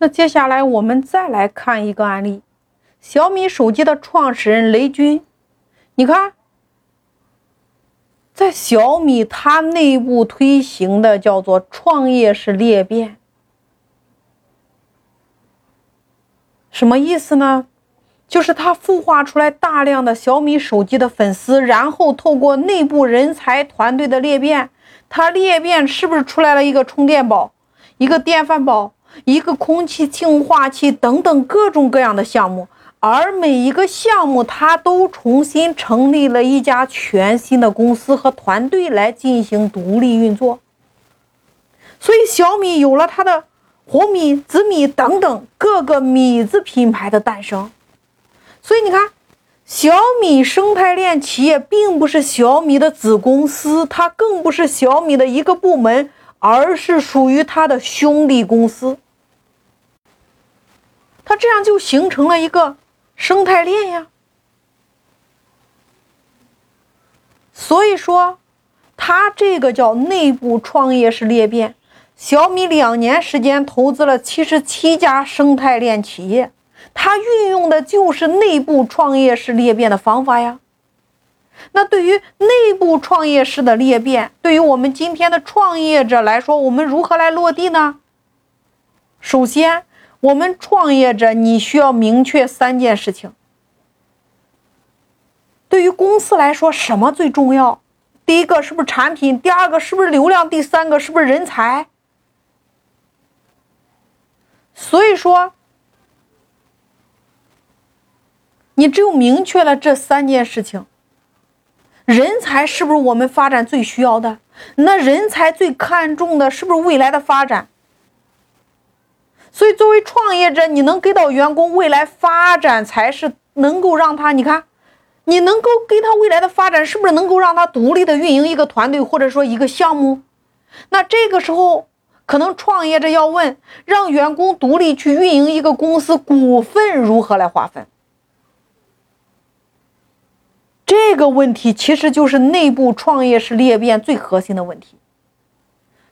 那接下来我们再来看一个案例，小米手机的创始人雷军，你看，在小米它内部推行的叫做创业式裂变，什么意思呢？就是他孵化出来大量的小米手机的粉丝，然后透过内部人才团队的裂变，它裂变是不是出来了一个充电宝，一个电饭煲？一个空气净化器等等各种各样的项目，而每一个项目它都重新成立了一家全新的公司和团队来进行独立运作。所以小米有了它的红米、紫米等等各个米字品牌的诞生。所以你看，小米生态链企业并不是小米的子公司，它更不是小米的一个部门。而是属于他的兄弟公司，他这样就形成了一个生态链呀。所以说，他这个叫内部创业式裂变。小米两年时间投资了七十七家生态链企业，他运用的就是内部创业式裂变的方法呀。那对于内部创业式的裂变，对于我们今天的创业者来说，我们如何来落地呢？首先，我们创业者你需要明确三件事情。对于公司来说，什么最重要？第一个是不是产品？第二个是不是流量？第三个是不是人才？所以说，你只有明确了这三件事情。人才是不是我们发展最需要的？那人才最看重的是不是未来的发展？所以，作为创业者，你能给到员工未来发展，才是能够让他，你看，你能够给他未来的发展，是不是能够让他独立的运营一个团队，或者说一个项目？那这个时候，可能创业者要问：让员工独立去运营一个公司，股份如何来划分？这个问题其实就是内部创业式裂变最核心的问题。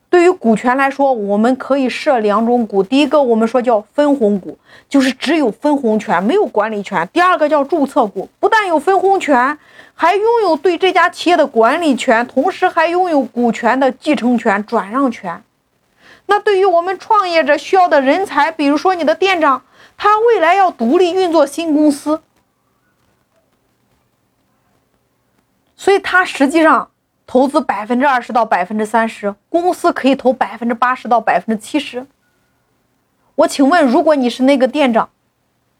对于股权来说，我们可以设两种股，第一个我们说叫分红股，就是只有分红权，没有管理权；第二个叫注册股，不但有分红权，还拥有对这家企业的管理权，同时还拥有股权的继承权、转让权。那对于我们创业者需要的人才，比如说你的店长，他未来要独立运作新公司。所以，他实际上投资百分之二十到百分之三十，公司可以投百分之八十到百分之七十。我请问，如果你是那个店长，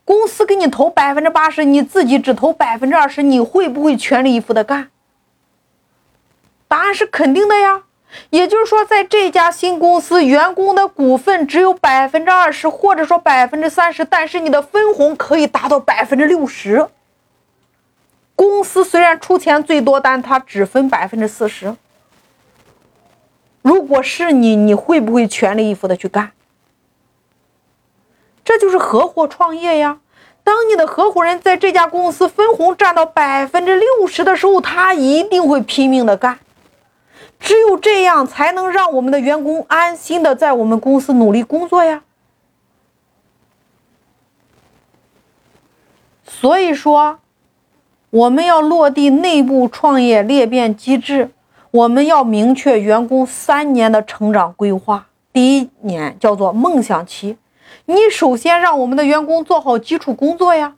公司给你投百分之八十，你自己只投百分之二十，你会不会全力以赴的干？答案是肯定的呀。也就是说，在这家新公司，员工的股份只有百分之二十，或者说百分之三十，但是你的分红可以达到百分之六十。公司虽然出钱最多，但他只分百分之四十。如果是你，你会不会全力以赴的去干？这就是合伙创业呀。当你的合伙人在这家公司分红占到百分之六十的时候，他一定会拼命的干。只有这样，才能让我们的员工安心的在我们公司努力工作呀。所以说。我们要落地内部创业裂变机制，我们要明确员工三年的成长规划。第一年叫做梦想期，你首先让我们的员工做好基础工作呀，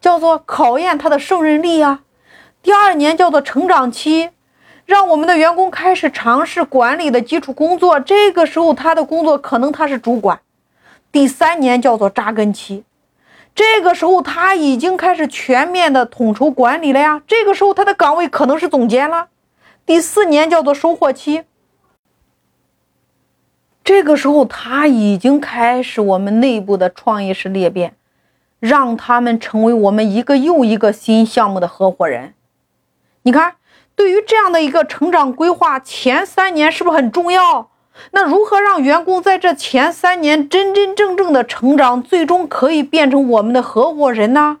叫做考验他的胜任力呀。第二年叫做成长期，让我们的员工开始尝试管理的基础工作，这个时候他的工作可能他是主管。第三年叫做扎根期。这个时候他已经开始全面的统筹管理了呀。这个时候他的岗位可能是总监了。第四年叫做收获期。这个时候他已经开始我们内部的创业式裂变，让他们成为我们一个又一个新项目的合伙人。你看，对于这样的一个成长规划，前三年是不是很重要？那如何让员工在这前三年真真正正的成长，最终可以变成我们的合伙人呢？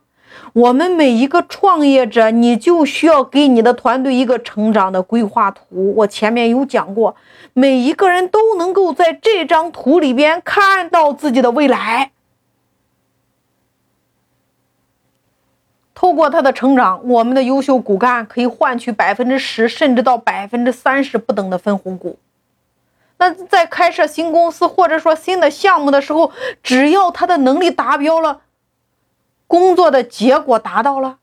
我们每一个创业者，你就需要给你的团队一个成长的规划图。我前面有讲过，每一个人都能够在这张图里边看到自己的未来。透过他的成长，我们的优秀骨干可以换取百分之十甚至到百分之三十不等的分红股。那在开设新公司或者说新的项目的时候，只要他的能力达标了。工作的结果达到了，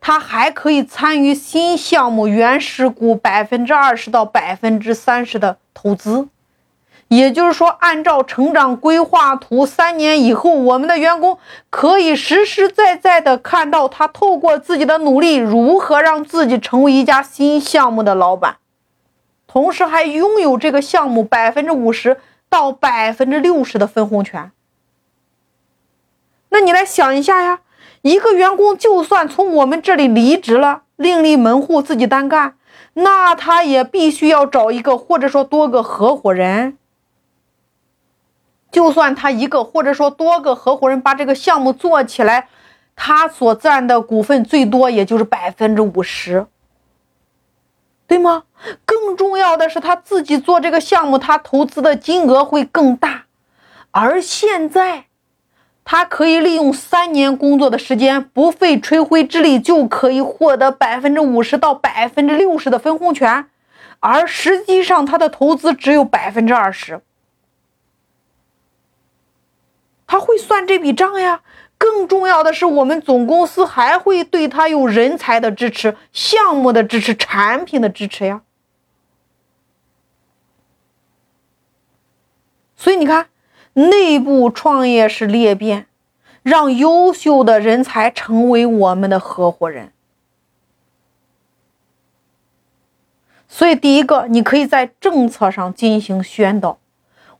他还可以参与新项目原始股百分之二十到百分之三十的投资。也就是说，按照成长规划图，三年以后，我们的员工可以实实在在的看到他透过自己的努力，如何让自己成为一家新项目的老板，同时还拥有这个项目百分之五十到百分之六十的分红权。那你来想一下呀？一个员工就算从我们这里离职了，另立门户自己单干，那他也必须要找一个或者说多个合伙人。就算他一个或者说多个合伙人把这个项目做起来，他所占的股份最多也就是百分之五十，对吗？更重要的是他自己做这个项目，他投资的金额会更大，而现在。他可以利用三年工作的时间，不费吹灰之力就可以获得百分之五十到百分之六十的分红权，而实际上他的投资只有百分之二十。他会算这笔账呀。更重要的是，我们总公司还会对他有人才的支持、项目的支持、产品的支持呀。所以你看。内部创业是裂变，让优秀的人才成为我们的合伙人。所以，第一个，你可以在政策上进行宣导。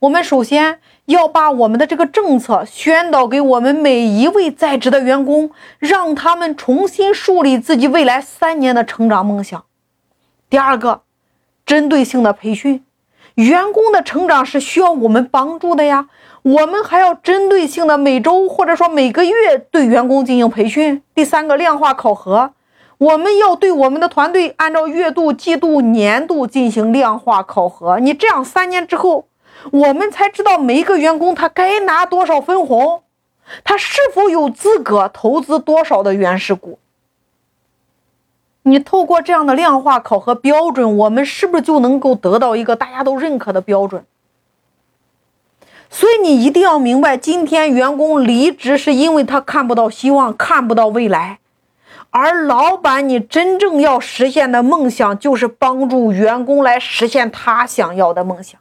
我们首先要把我们的这个政策宣导给我们每一位在职的员工，让他们重新树立自己未来三年的成长梦想。第二个，针对性的培训，员工的成长是需要我们帮助的呀。我们还要针对性的每周或者说每个月对员工进行培训。第三个，量化考核，我们要对我们的团队按照月度、季度、年度进行量化考核。你这样三年之后，我们才知道每一个员工他该拿多少分红，他是否有资格投资多少的原始股。你透过这样的量化考核标准，我们是不是就能够得到一个大家都认可的标准？所以你一定要明白，今天员工离职是因为他看不到希望，看不到未来，而老板你真正要实现的梦想就是帮助员工来实现他想要的梦想。